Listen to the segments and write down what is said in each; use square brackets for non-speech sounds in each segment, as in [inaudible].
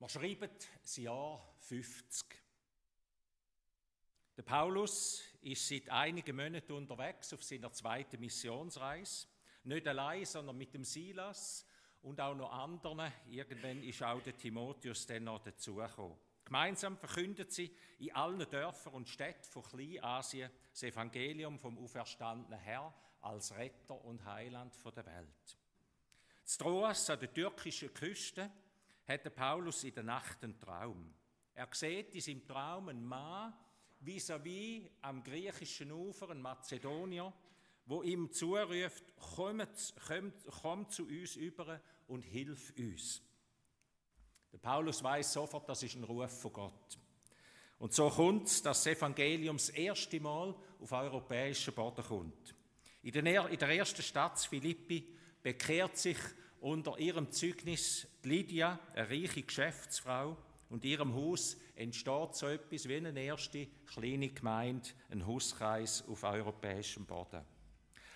Wir schreiben das Jahr 50. Der Paulus ist seit einigen Monaten unterwegs auf seiner zweiten Missionsreise. Nicht allein, sondern mit dem Silas und auch noch anderen. Irgendwann ist auch der Timotheus dann noch dazugekommen. Gemeinsam verkündet sie in allen Dörfern und Städten von Kleinasien das Evangelium vom auferstandenen Herr als Retter und Heiland der Welt. Stroas an der türkischen Küste hat Paulus in der Nacht einen Traum. Er sieht in seinem Traum einen Mann vis-à-vis -vis am griechischen Ufer, ein Mazedonier, wo ihm zuruft, komm, komm, komm zu uns über und hilf uns. Der Paulus weiß sofort, das ist ein Ruf von Gott. Und so kommt es, dass das Evangelium das erste Mal auf europäischen Boden kommt. In der ersten Stadt Philippi bekehrt sich unter ihrem Zeugnis Lydia, eine reiche Geschäftsfrau, und ihrem Haus entsteht so etwas wie eine erste kleine Gemeinde, ein Hauskreis auf europäischem Boden.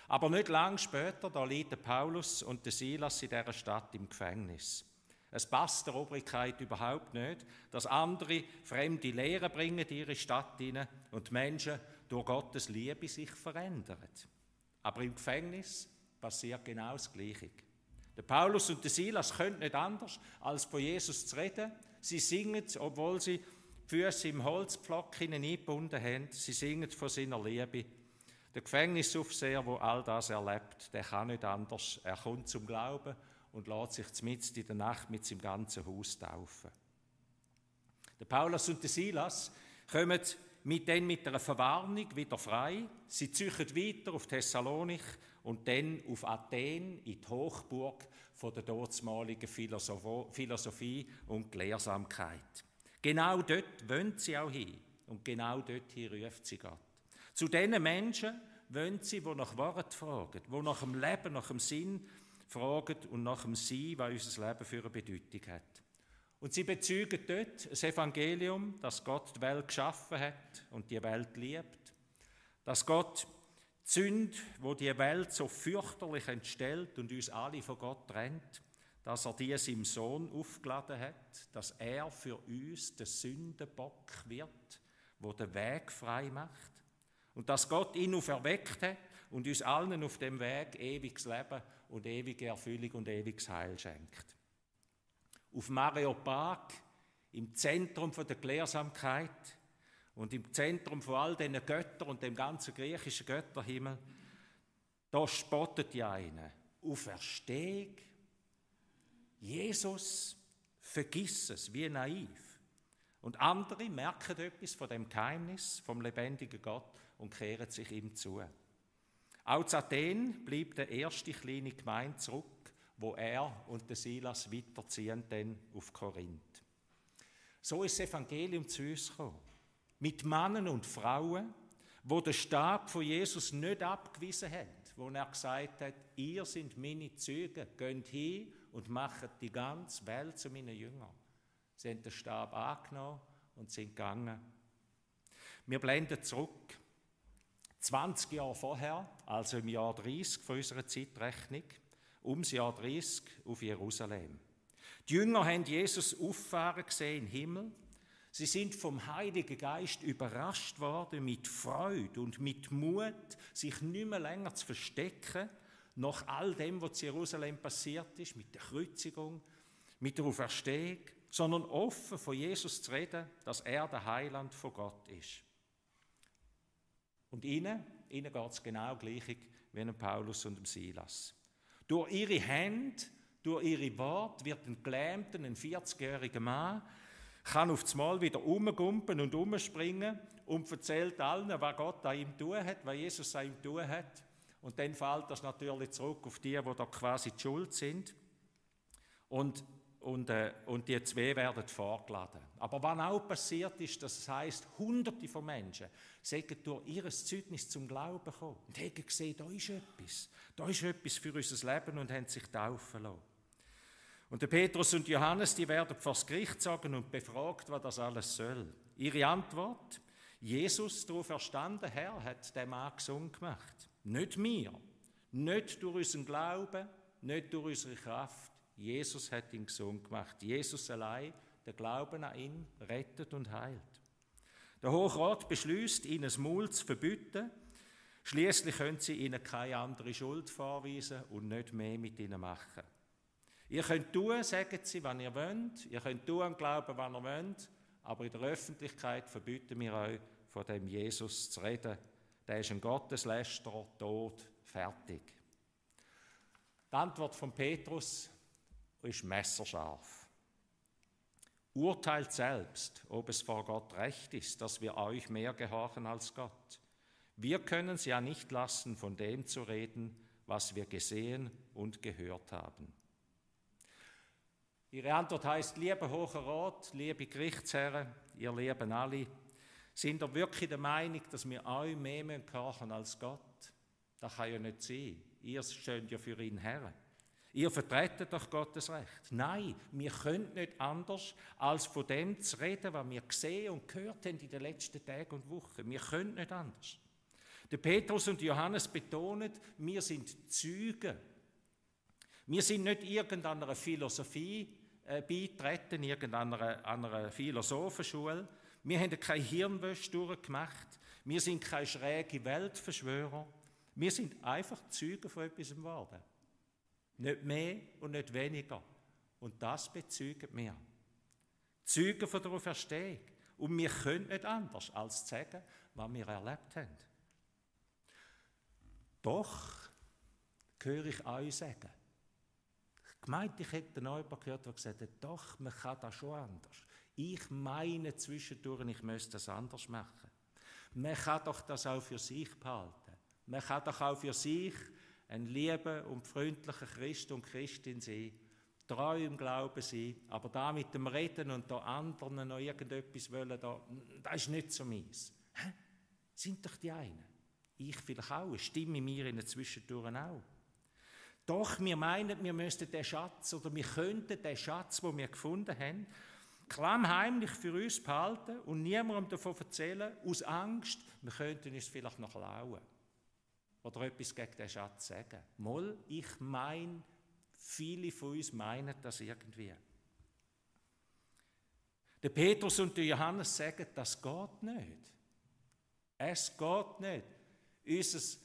Aber nicht lang später, da liegen Paulus und der Silas in dieser Stadt im Gefängnis. Es passt der Obrigkeit überhaupt nicht, dass andere fremde Lehren bringen in ihre Stadt hinein und die Menschen durch Gottes Liebe sich verändern. Aber im Gefängnis passiert genau das Gleiche. Der Paulus und der Silas können nicht anders, als von Jesus zu reden. Sie singen, obwohl sie Füße im Holzpflock eingebunden haben, sie singen von seiner Liebe. Der Gefängnisaufseher, der all das erlebt, der kann nicht anders. Er kommt zum Glauben und lässt sich mitten in der Nacht mit seinem ganzen Haus taufen. Der Paulus und der Silas kommen mit, dann mit einer Verwarnung wieder frei. Sie ziehen weiter auf Thessalonik und dann auf Athen in die Hochburg von der dortmaligen Philosophie und Gelehrsamkeit. Genau dort wollen sie auch hin und genau dort ruft sie Gott. Zu diesen Menschen wollen sie, die nach Wort fragen, die nach dem Leben, nach dem Sinn fragen und nach dem Sein, was unser Leben für eine Bedeutung hat. Und sie bezeugen dort das Evangelium, dass Gott die Welt geschaffen hat und die Welt liebt, dass Gott die Sünde, wo die Welt so fürchterlich entstellt und uns alle von Gott trennt, dass er die seinem Sohn aufgeladen hat, dass er für uns der Sündenbock wird, wo den Weg frei macht und dass Gott ihn auferweckt hat und uns allen auf dem Weg ewiges Leben und ewige Erfüllung und ewiges Heil schenkt. Auf Mareopag, im Zentrum der Gelehrsamkeit, und im Zentrum von all diesen Göttern und dem ganzen griechischen Götterhimmel, da spottet die eine. Auferstehung, Jesus, vergiss es, wie naiv. Und andere merken etwas von dem Geheimnis vom lebendigen Gott und kehren sich ihm zu. Auch zu Athen blieb der erste kleine Gemeinde zurück, wo er und der Silas weiterziehen dann auf Korinth. So ist das Evangelium zu uns gekommen mit Männern und Frauen, wo der Stab von Jesus nicht abgewiesen hat, wo er gesagt hat, ihr sind meine Züge, geht hin und macht die ganze Welt zu meinen Jüngern. Sie haben den Stab angenommen und sind gegangen. Wir blenden zurück. 20 Jahre vorher, also im Jahr 30 von unserer Zeitrechnung, ums Jahr 30 auf Jerusalem. Die Jünger haben Jesus auffahren gesehen im Himmel Sie sind vom Heiligen Geist überrascht worden mit Freude und mit Mut, sich nicht mehr länger zu verstecken, nach all dem, was in Jerusalem passiert ist, mit der Kreuzigung, mit der Auferstehung, sondern offen von Jesus zu reden, dass er der Heiland von Gott ist. Und ihnen, ihnen geht es genau gleich wie Paulus und Silas. Durch ihre Hände, durch ihre Worte wird ein gelähmter, ein 40-jähriger Mann kann auf das Mal wieder umgumpen und umspringen und erzählt allen, was Gott an ihm tun hat, was Jesus an ihm tun hat. Und dann fällt das natürlich zurück auf die, die da quasi die Schuld sind. Und, und, äh, und die zwei werden vorgeladen. Aber was auch passiert ist, dass es heißt, Hunderte von Menschen sind durch ihr Zeugnis zum Glauben gekommen und haben gesehen, da ist etwas. Da ist etwas für unser Leben und haben sich taufen lassen. Und der Petrus und Johannes, die werden vor das Gericht sagen und befragt, was das alles soll. Ihre Antwort, Jesus, der verstanden Herr, hat den Mann gesund gemacht. Nicht mir, nicht durch unseren Glauben, nicht durch unsere Kraft. Jesus hat ihn gesund gemacht. Jesus allein, der Glauben an ihn rettet und heilt. Der Hochrat beschließt, ihnen das Maul zu verbieten. Schließlich können sie ihnen keine andere Schuld vorweisen und nicht mehr mit ihnen machen. Ihr könnt tun, sagen sie, wann ihr wollt. Ihr könnt tun und glauben, wann ihr wollt. Aber in der Öffentlichkeit verbieten wir euch, von dem Jesus zu reden. Der ist ein Gotteslästerer, tot, fertig. Die Antwort von Petrus ist messerscharf. Urteilt selbst, ob es vor Gott recht ist, dass wir euch mehr gehorchen als Gott. Wir können es ja nicht lassen, von dem zu reden, was wir gesehen und gehört haben. Ihre Antwort heißt, lieber Hoher Rat, liebe Gerichtsherren, ihr Lieben alle, sind ihr wirklich der Meinung, dass wir euch mehr gehorchen als Gott? Das kann ja nicht sein. Ihr steht ja für ihn her. Ihr vertretet doch Gottes Recht. Nein, wir können nicht anders, als von dem zu reden, was wir gesehen und gehört haben in den letzten Tagen und Wochen. Wir können nicht anders. Der Petrus und Johannes betonen, wir sind Zeugen. Wir sind nicht irgendeiner Philosophie äh, beitreten, irgendeiner einer Philosophenschule. Wir haben keine Hirnwäsche durchgemacht. Wir sind keine schräge Weltverschwörer. Wir sind einfach Zeugen von etwas geworden. Nicht mehr und nicht weniger. Und das bezeugen wir. Zeugen von der Auferstehung. Und wir können nicht anders, als zu sagen, was wir erlebt haben. Doch höre ich euch sagen. Ich meinte, ich hätte noch jemanden gehört, der gesagt hat, doch, man kann das schon anders. Ich meine zwischendurch, ich müsste das anders machen. Man kann doch das auch für sich behalten. Man kann doch auch für sich ein lieber und freundlicher Christ und Christin sein, treu im Glauben sein, aber da mit dem Reden und da anderen noch irgendetwas wollen, da, das ist nicht so meins. Hä? Sind doch die einen. Ich vielleicht auch, eine Stimme mir in den Zwischentüren auch. Doch wir meinen, wir müssten den Schatz oder wir könnten den Schatz, den wir gefunden haben, klammheimlich für uns behalten und niemandem davon erzählen, aus Angst, wir könnten uns vielleicht noch klauen oder etwas gegen den Schatz sagen. Moll, ich meine, viele von uns meinen das irgendwie. Der Petrus und der Johannes sagen, das geht nicht. Es geht nicht. Unser,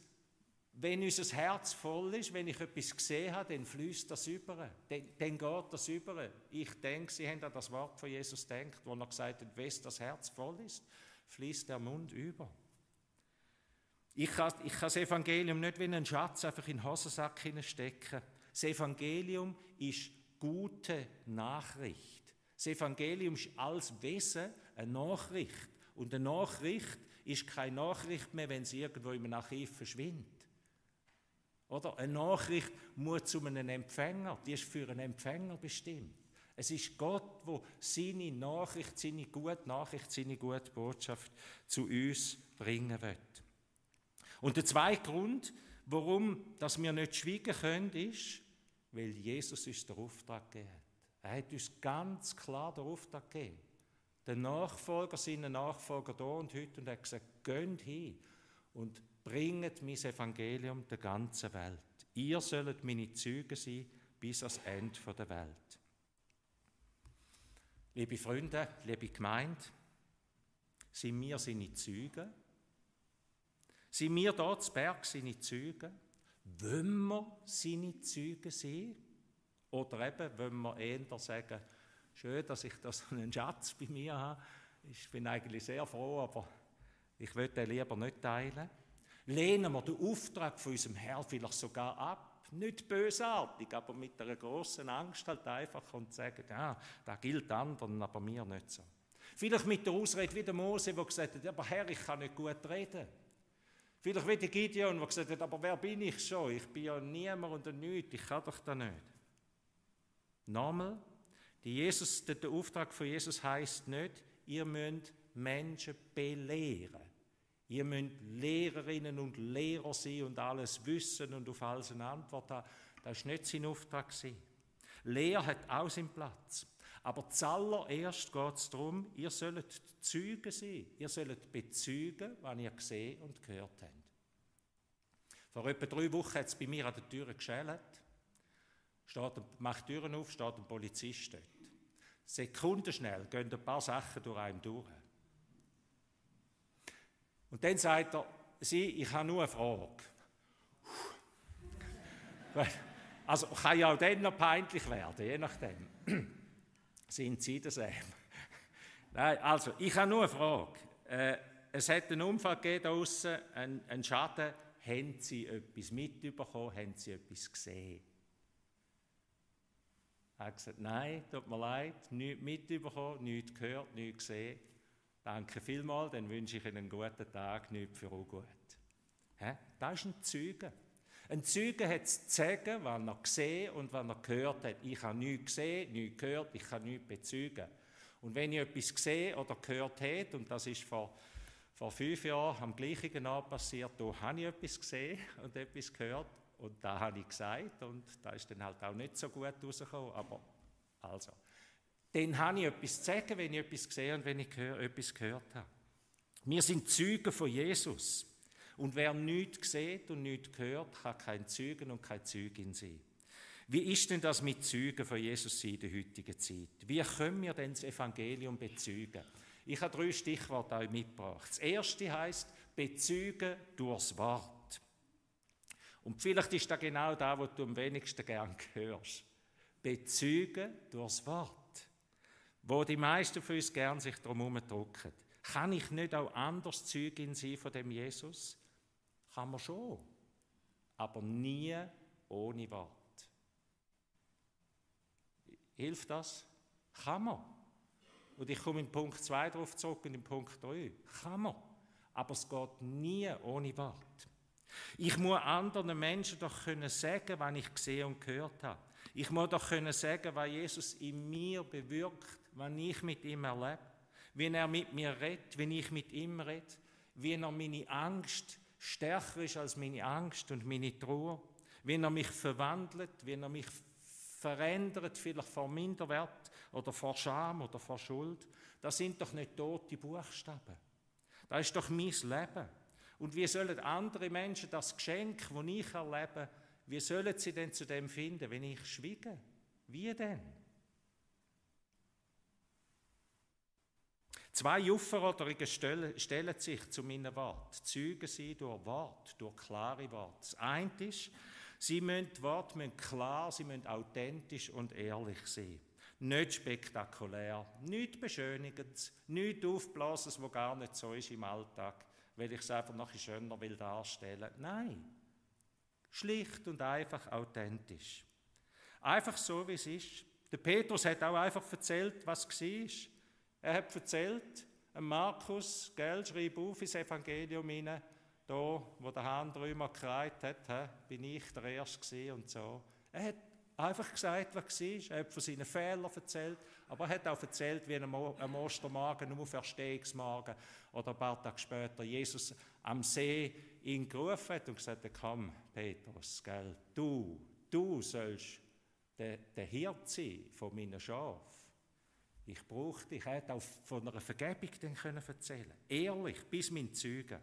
wenn unser Herz voll ist, wenn ich etwas gesehen habe, dann fließt das über. Dann, dann geht das über. Ich denke, Sie haben an das Wort von Jesus gedacht, wo er gesagt hat, wenn das Herz voll ist, fließt der Mund über. Ich kann, ich kann das Evangelium nicht wie einen Schatz einfach in den Hosensack hineinstecken. Das Evangelium ist gute Nachricht. Das Evangelium ist als Wesen eine Nachricht. Und eine Nachricht ist keine Nachricht mehr, wenn sie irgendwo im Archiv verschwindet. Oder? Eine Nachricht muss zu einem Empfänger, die ist für einen Empfänger bestimmt. Es ist Gott, wo seine Nachricht, seine gute Nachricht, seine gute Botschaft zu uns bringen wird. Und der zweite Grund, warum dass wir nicht schweigen können, ist, weil Jesus uns den Auftrag gegeben hat. Er hat uns ganz klar den Auftrag gegeben. Der Nachfolger, seine Nachfolger da und heute und er hat gesagt, geht hin und bringt mein Evangelium der ganzen Welt. Ihr sollt meine Züge sein bis ans Ende der Welt. Liebe Freunde, liebe Gemeinde, sind wir seine Züge? Sind wir dort zu Berg seine Zeugen? Wollen wir seine Zeugen sein? Oder eben, wollen wir eher sagen, schön, dass ich da so einen Schatz bei mir habe. Ich bin eigentlich sehr froh, aber ich würde den lieber nicht teilen. Lehnen wir den Auftrag von unserem Herrn vielleicht sogar ab? Nicht bösartig, aber mit einer großen Angst halt einfach und sagen, ja, das gilt anderen, aber mir nicht so. Vielleicht mit der Ausrede wie der Mose, der gesagt hat, aber Herr, ich kann nicht gut reden. Vielleicht wie der Gideon, der gesagt hat, aber wer bin ich schon? Ich bin ja niemand und nichts, ich kann doch da nicht. Nochmal, die Jesus, der Auftrag von Jesus heißt nicht, ihr müsst Menschen belehren. Ihr müsst Lehrerinnen und Lehrer sein und alles wissen und auf alles eine Antwort haben. Das war nicht sein Auftrag. Lehre hat auch seinen Platz. Aber zuallererst geht es darum, ihr sollt Zeugen sein. Ihr sollt bezeugen, was ihr gesehen und gehört habt. Vor etwa drei Wochen hat es bei mir an der Tür geschält. Steht, macht Türen auf, steht ein Polizist dort. Sekundenschnell gehen ein paar Sachen durch einen durch. Und dann sagt er, Sie, ich habe nur eine Frage. [laughs] Also kann ja auch dann noch peinlich werden, je nachdem. Sind Sie das eben? [laughs] Nein, also ich habe nur eine Frage. Äh, es hat einen Unfall gegeben draussen, einen, einen Schaden. Haben Sie etwas mitbekommen? Haben Sie etwas gesehen? Er hat gesagt, nein, tut mir leid, nichts mitbekommen, nichts gehört, nichts gesehen. Danke vielmals, dann wünsche ich Ihnen einen guten Tag, nichts für ungut. Das ist ein Zeuge. Ein Zeuge hat zu sagen, was er gesehen und was er gehört hat. Ich habe nichts gesehen, nichts gehört, ich kann nichts bezeugen. Und wenn ich etwas gesehen oder gehört habe, und das ist vor, vor fünf Jahren am gleichen Ort passiert, da habe ich etwas gesehen und etwas gehört und da habe ich gesagt und da ist dann halt auch nicht so gut rausgekommen, aber also. Dann habe ich etwas zu sagen, wenn ich etwas gesehen und wenn ich etwas gehört habe. Wir sind Zeugen von Jesus. Und wer nichts sieht und nichts hört, kann kein Zeugen und keine Zeugin sein. Wie ist denn das mit Zeugen von Jesus in der heutigen Zeit? Wie können wir denn das Evangelium bezeugen? Ich habe drei Stichworte euch mitgebracht. Das erste heißt bezeugen durchs Wort. Und vielleicht ist das genau da, was du am wenigsten gern hörst. Bezeugen durchs Wort. Wo die meisten von uns gern sich darum drücken. Kann ich nicht auch anders Zeugin sein von dem Jesus? Kann man schon, aber nie ohne Wort. Hilft das? Kann man. Und ich komme in Punkt 2 darauf zurück und in Punkt 3. Kann man. Aber es geht nie ohne Wort. Ich muss anderen Menschen doch können sagen, was ich gesehen und gehört habe. Ich muss doch können sagen, was Jesus in mir bewirkt, wenn ich mit ihm erlebe, wie er mit mir redet, wenn ich mit ihm rede, wie er meine Angst stärker ist als meine Angst und meine Trauer, wie er mich verwandelt, wie er mich verändert, vielleicht vor Minderwert oder vor Scham oder vor Schuld. Das sind doch nicht tote Buchstaben. Das ist doch mein Leben. Und wie sollen andere Menschen das Geschenk, das ich erlebe, wie sollen sie denn zu dem finden, wenn ich schwiege? Wie denn? Zwei Aufforderungen stellen sich zu meinem Wort. Zeugen sie durch Wort, durch klare Worte. Das eine ist, sie müssen, die Worte müssen klar, sie müssen authentisch und ehrlich sein. Nicht spektakulär, nicht beschönigendes, nicht aufblasen, was gar nicht so ist im Alltag, weil ich es einfach noch ein schöner will darstellen. Nein, schlicht und einfach authentisch. Einfach so, wie es ist. Der Petrus hat auch einfach erzählt, was war. Er hat erzählt, Markus, gell, schreib auf ins Evangelium hinein, da, wo der Hahn drüber gekreiht hat, he, bin ich der Erste und so. Er hat einfach gesagt, was war. Er hat von seinen Fehlern erzählt, aber er hat auch erzählt, wie am Ostermorgen, am Verstehungsmorgen oder ein paar Tage später Jesus am See ihn gerufen hat und gesagt hat, komm, Petrus, gell, du, du sollst der, der Hirt sein von meinen Schafen. Ich brauchte, ich hätte auch von einer Vergebung dann können erzählen Ehrlich, bis mein Zeugen.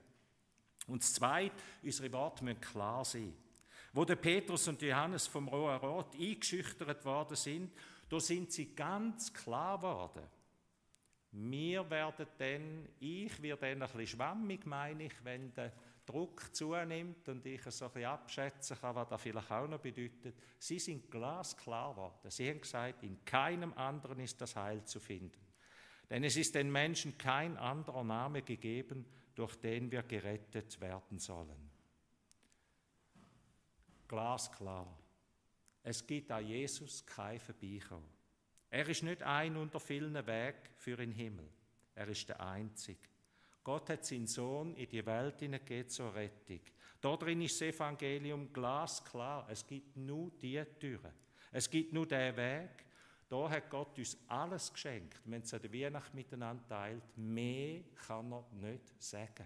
Und das Zweite, unsere Worte müssen klar sein. Wo der Petrus und Johannes vom Rohen Rot eingeschüchtert worden sind, da sind sie ganz klar geworden. Wir werden dann, ich werde dann ein bisschen schwammig, meine ich, wenn der Druck zunimmt und ich so ein bisschen abschätzen kann, was das vielleicht auch noch bedeutet. Sie sind glasklar geworden. Sie haben gesagt, in keinem anderen ist das Heil zu finden. Denn es ist den Menschen kein anderer Name gegeben, durch den wir gerettet werden sollen. Glasklar. Es gibt an Jesus kein Vorbeikommen. Er ist nicht ein unter vielen Wegen für den Himmel. Er ist der Einzige. Gott hat seinen Sohn in die Welt hineingegeben zur Rettung. Darin ist das Evangelium glasklar. Es gibt nur die Türen. Es gibt nur den Weg. Da hat Gott uns alles geschenkt. Haben es an der Weihnacht miteinander teilt. Mehr kann er nicht sagen.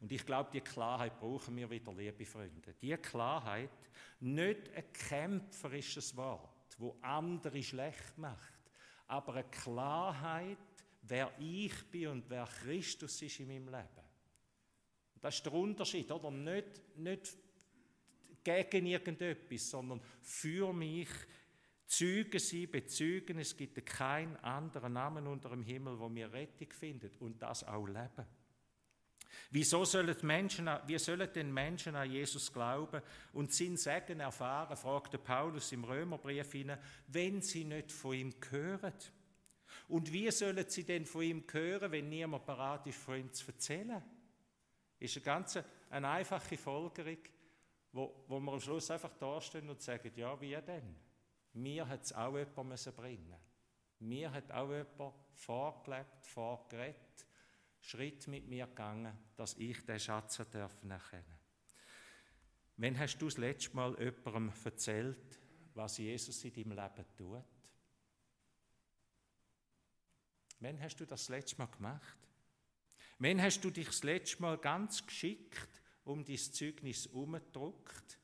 Und ich glaube, die Klarheit brauchen wir wieder, liebe Freunde. Die Klarheit, nicht ein kämpferisches Wort, wo andere schlecht macht, aber eine Klarheit, wer ich bin und wer Christus ist in meinem Leben. Das ist der Unterschied, oder? Nicht, nicht gegen irgendetwas, sondern für mich Züge sie bezügen, es gibt keinen anderen Namen unter dem Himmel, wo wir Rettung finden und das auch leben. Wieso sollen Menschen, wie sollen denn Menschen an Jesus glauben und sein Segen erfahren, fragte Paulus im Römerbrief hinein, wenn sie nicht von ihm hören? Und wie sollen sie denn von ihm hören, wenn niemand bereit ist, von ihm zu erzählen? Ist eine ganz eine einfache Folgerung, wo, wo wir am Schluss einfach dastehen und sagen, ja, wie denn? Mir hat es auch jemand müssen bringen. Mir hat auch jemand vorgelebt, vorgeredet, Schritt mit mir gegangen, dass ich den Schatz dürfen erkennen. Wann hast du das letzte Mal jemandem erzählt, was Jesus in deinem Leben tut? Wann hast du das, letzte Mal gemacht? Wann hast du dich das letzte Mal ganz geschickt um dein Zeugnis herumgedruckt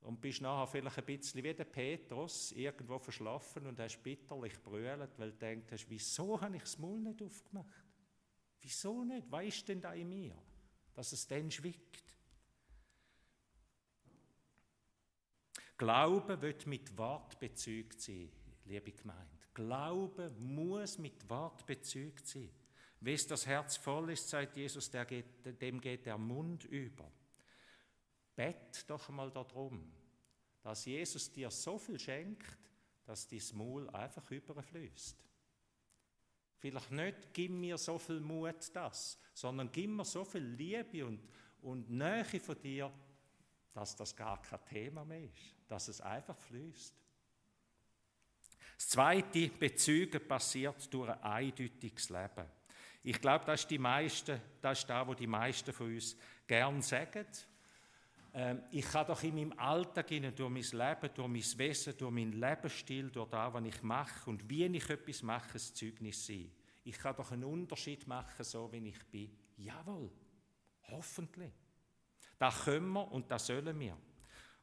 und bist nachher vielleicht ein bisschen wie der Petrus irgendwo verschlafen und hast bitterlich brüllt, weil du denkst, wieso habe ich das Maul nicht aufgemacht? Wieso nicht? Was ist denn da in mir, dass es dann schwickt? Glaube wird mit Wort bezeugt sein, liebe Gemeinde. Glaube muss mit Wort bezeugt sein. Wes das Herz voll ist, sagt Jesus, geht, dem geht der Mund über. Bett doch mal darum, dass Jesus dir so viel schenkt, dass dein Maul einfach überfließt. Vielleicht nicht, gib mir so viel Mut das, sondern gib mir so viel Liebe und, und Nähe von dir, dass das gar kein Thema mehr ist, dass es einfach fließt. Das zweite Bezügen passiert durch ein eindeutiges Leben. Ich glaube, das ist, die meiste, das ist das, was die meisten von uns gern sagen. Ähm, ich kann doch in meinem Alltag, durch mein Leben, durch mein Wesen, durch meinen Lebensstil, durch das, was ich mache und wie ich etwas mache, ein Zeugnis sein. Ich kann doch einen Unterschied machen, so wie ich bin. Jawohl, hoffentlich. Das können wir und das sollen wir.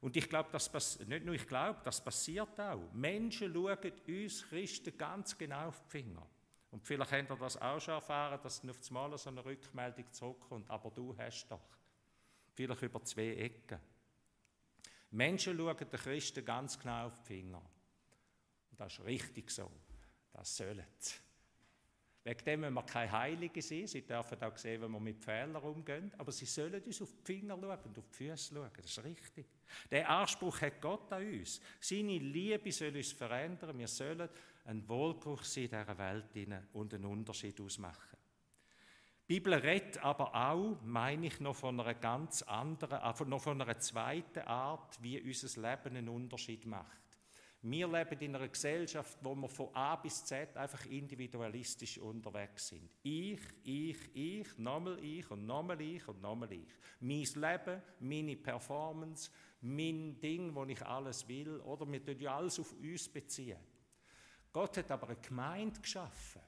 Und ich glaube, das nicht nur ich glaube, das passiert auch. Menschen schauen uns Christen ganz genau auf die Finger. Und vielleicht habt ihr das auch schon erfahren, dass auf einmal so eine Rückmeldung zurückkommt. Aber du hast doch. Vielleicht über zwei Ecken. Menschen schauen den Christen ganz genau auf die Finger. Und das ist richtig so. Das sollen sie. Wegen dem müssen wir keine Heiligen sein. Sie dürfen auch sehen, wenn wir mit Fehlern umgehen. Aber sie sollen uns auf die Finger schauen und auf die Füße schauen. Das ist richtig. Der Anspruch hat Gott an uns. Seine Liebe soll uns verändern. Wir sollen ein Wohlbruch sein in dieser Welt und einen Unterschied ausmachen. Die Bibel redet aber auch, meine ich, noch von einer ganz anderen, äh, noch von einer zweiten Art, wie unser Leben einen Unterschied macht. Wir leben in einer Gesellschaft, wo wir von A bis Z einfach individualistisch unterwegs sind. Ich, ich, ich, nochmal ich und nochmal ich und nochmal ich. Mein Leben, meine Performance, mein Ding, wo ich alles will, oder wir tun ja alles auf uns beziehen. Gott hat aber eine Gemeinde geschaffen.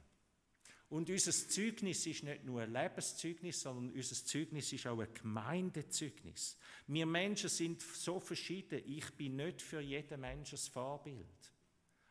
Und unser Zeugnis ist nicht nur ein Lebenszeugnis, sondern unser Zeugnis ist auch ein Gemeindezeugnis. Wir Menschen sind so verschieden. Ich bin nicht für jeden Menschen das Vorbild.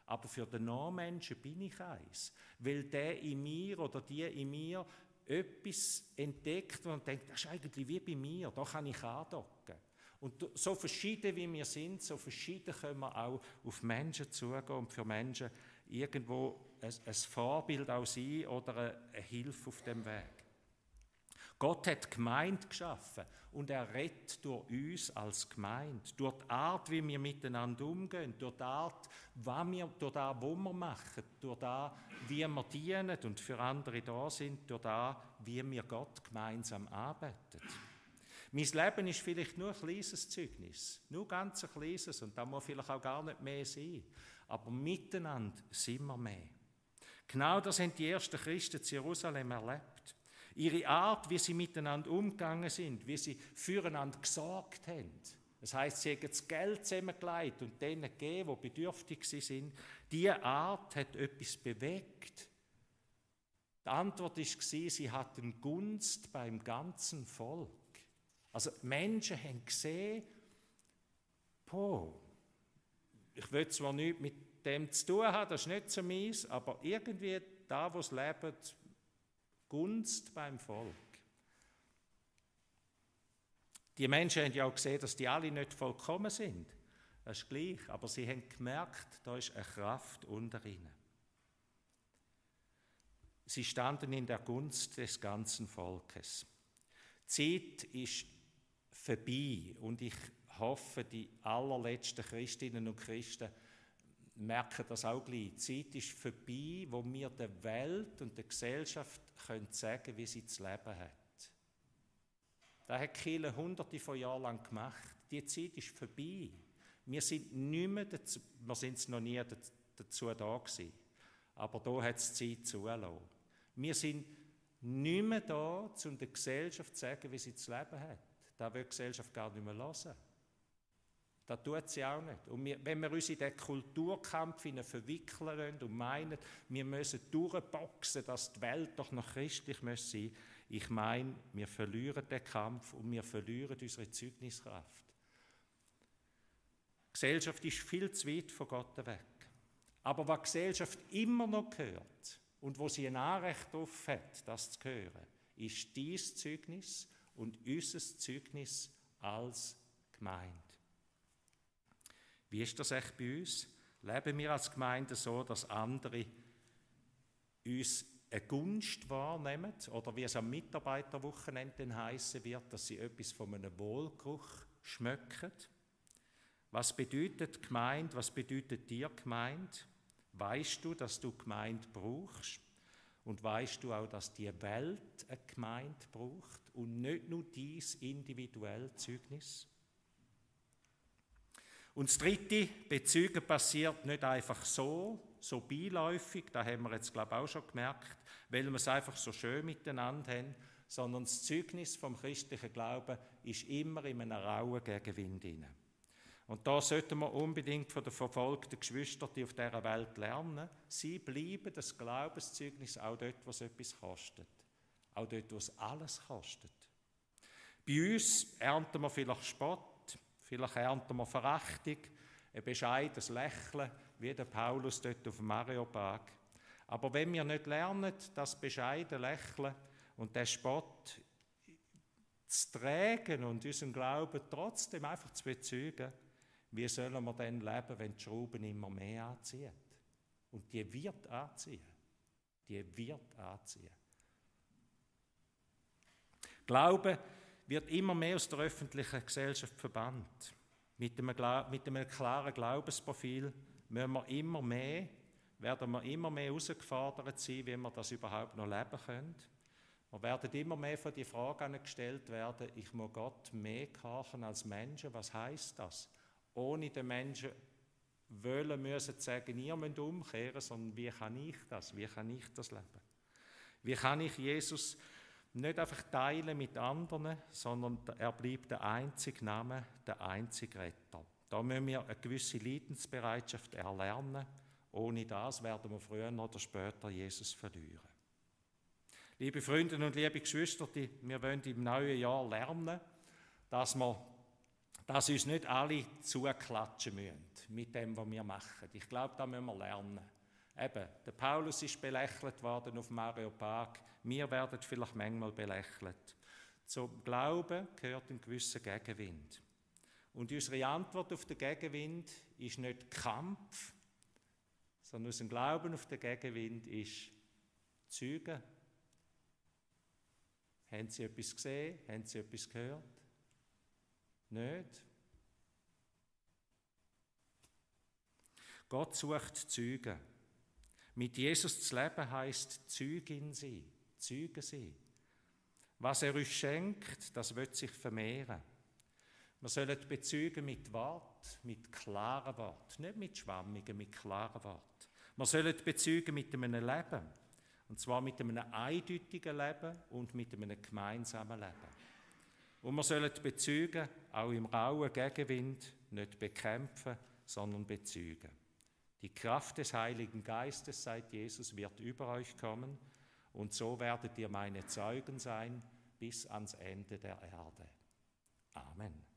Aber für den Non-Menschen bin ich eins. Weil der in mir oder die in mir etwas entdeckt und denkt, das ist eigentlich wie bei mir, da kann ich andocken. Und so verschieden wie wir sind, so verschieden können wir auch auf Menschen zugehen und für Menschen irgendwo ein, Vorbild auch sein oder eine Hilfe auf dem Weg. Gott hat Gemeinde geschaffen und er rettet durch uns als Gemeinde, durch die Art, wie wir miteinander umgehen, durch die Art, was wir, durch das, was wir machen, durch das, wie wir dienen und für andere da sind, durch das, wie wir Gott gemeinsam arbeiten. Mein Leben ist vielleicht nur ein kleines Zeugnis, nur ganz ein kleines und da muss vielleicht auch gar nicht mehr sein aber miteinander sind wir mehr. Genau das haben die ersten Christen in Jerusalem erlebt. Ihre Art, wie sie miteinander umgegangen sind, wie sie füreinander gesorgt haben. Das heißt, sie haben das Geld zusammengelegt und denen gegeben, die bedürftig sind. Diese Art hat etwas bewegt. Die Antwort war, sie hatten Gunst beim ganzen Volk. Also Menschen haben gesehen, boah, ich will zwar nichts mit dem zu tun haben, das ist nicht so meins, aber irgendwie da, wo es lebt, Gunst beim Volk. Die Menschen haben ja auch gesehen, dass die alle nicht vollkommen sind. Das ist gleich. Aber sie haben gemerkt, da ist eine Kraft unter ihnen. Sie standen in der Gunst des ganzen Volkes. Die Zeit ist vorbei und ich hoffe, die allerletzten Christinnen und Christen merken das auch gleich. Die Zeit ist vorbei, wo wir der Welt und der Gesellschaft können sagen wie sie zu leben hat. Das hat Kirche hunderte von Jahren lang gemacht. Die Zeit ist vorbei. Wir sind nicht mehr dazu, wir sind noch nie dazu da gewesen. Aber da hat es Zeit zulassen. Wir sind nicht mehr da, um der Gesellschaft zu sagen, wie sie zu leben hat. Da will die Gesellschaft gar nicht mehr hören. Das tut sie auch nicht. Und wir, wenn wir uns in diesen Kulturkampf verwickeln und meinen, wir müssen durchboxen, dass die Welt doch noch christlich sein muss, ich meine, wir verlieren den Kampf und wir verlieren unsere Zeugniskraft. Die Gesellschaft ist viel zu weit von Gott weg. Aber was Gesellschaft immer noch gehört und wo sie ein Anrecht darauf hat, das zu hören, ist dies Zeugnis und unser Zeugnis als Gemeinde. Wie ist das echt bei uns? Leben wir als Gemeinde so, dass andere uns eine Gunst wahrnehmen oder wie es am Mitarbeiterwochenende heißen wird, dass sie etwas von einem Wohlgeruch schmecken? Was bedeutet Gemeinde? Was bedeutet dir Gemeinde? Weißt du, dass du Gemeinde brauchst? Und weißt du auch, dass die Welt eine Gemeinde braucht und nicht nur dies individuelle Zeugnis? Und das dritte, Bezeugen passiert nicht einfach so, so beiläufig, da haben wir jetzt, glaube ich, auch schon gemerkt, weil wir es einfach so schön miteinander haben, sondern das Zeugnis vom christlichen Glauben ist immer in einem rauen Gegenwind inne. Und da sollten wir unbedingt von den verfolgten Geschwistern, die auf dieser Welt lernen, sie bleiben das Glaubenszeugnis auch dort, was etwas kostet. Auch dort, was alles kostet. Bei uns ernten wir vielleicht Spott, Vielleicht ernten wir Verachtung, ein bescheidenes Lächeln, wie der Paulus dort auf dem Areopag. Aber wenn wir nicht lernen, das bescheidene Lächeln und den Spott zu tragen und unseren Glauben trotzdem einfach zu bezeugen, wie sollen wir dann leben, wenn die Schrauben immer mehr anziehen? Und die wird anziehen. Die wird anziehen. Glaube wird immer mehr aus der öffentlichen Gesellschaft verbannt. Mit einem, mit einem klaren Glaubensprofil müssen wir immer mehr, werden wir immer mehr herausgefordert sein, wie wir das überhaupt noch leben können. Wir werden immer mehr von die Frage gestellt werden, ich muss Gott mehr gehorchen als Menschen. Was heißt das? Ohne den Menschen wollen müssen sagen, ihr müsst umkehren, sondern wie kann ich das? Wie kann ich das leben? Wie kann ich Jesus nicht einfach teilen mit anderen, sondern er bleibt der einzige Name, der einzige Retter. Da müssen wir eine gewisse Leidensbereitschaft erlernen. Ohne das werden wir früher oder später Jesus verlieren. Liebe Freunde und liebe Geschwister, wir wollen im neuen Jahr lernen, dass wir dass uns nicht alle zuklatschen müssen mit dem, was wir machen. Ich glaube, da müssen wir lernen. Eben, der Paulus ist belächelt worden auf Mario Park. Wir werden vielleicht manchmal belächelt. Zum Glauben gehört ein gewisser Gegenwind. Und unsere Antwort auf den Gegenwind ist nicht Kampf, sondern unser Glauben auf den Gegenwind ist Zeugen. Haben Sie etwas gesehen? Haben Sie etwas gehört? Nicht? Gott sucht Zeugen. Mit Jesus zu leben heißt Zeugin sein, Zeuge sein. Was er uns schenkt, das wird sich vermehren. Wir sollen bezeugen mit Wort, mit klaren Wort, nicht mit schwammigen, mit klaren Wort. Wir sollen bezeugen mit einem Leben, und zwar mit einem eindeutigen Leben und mit einem gemeinsamen Leben. Und wir sollen bezeugen, auch im rauen Gegenwind, nicht bekämpfen, sondern bezeugen. Die Kraft des Heiligen Geistes, seit Jesus, wird über euch kommen und so werdet ihr meine Zeugen sein bis ans Ende der Erde. Amen.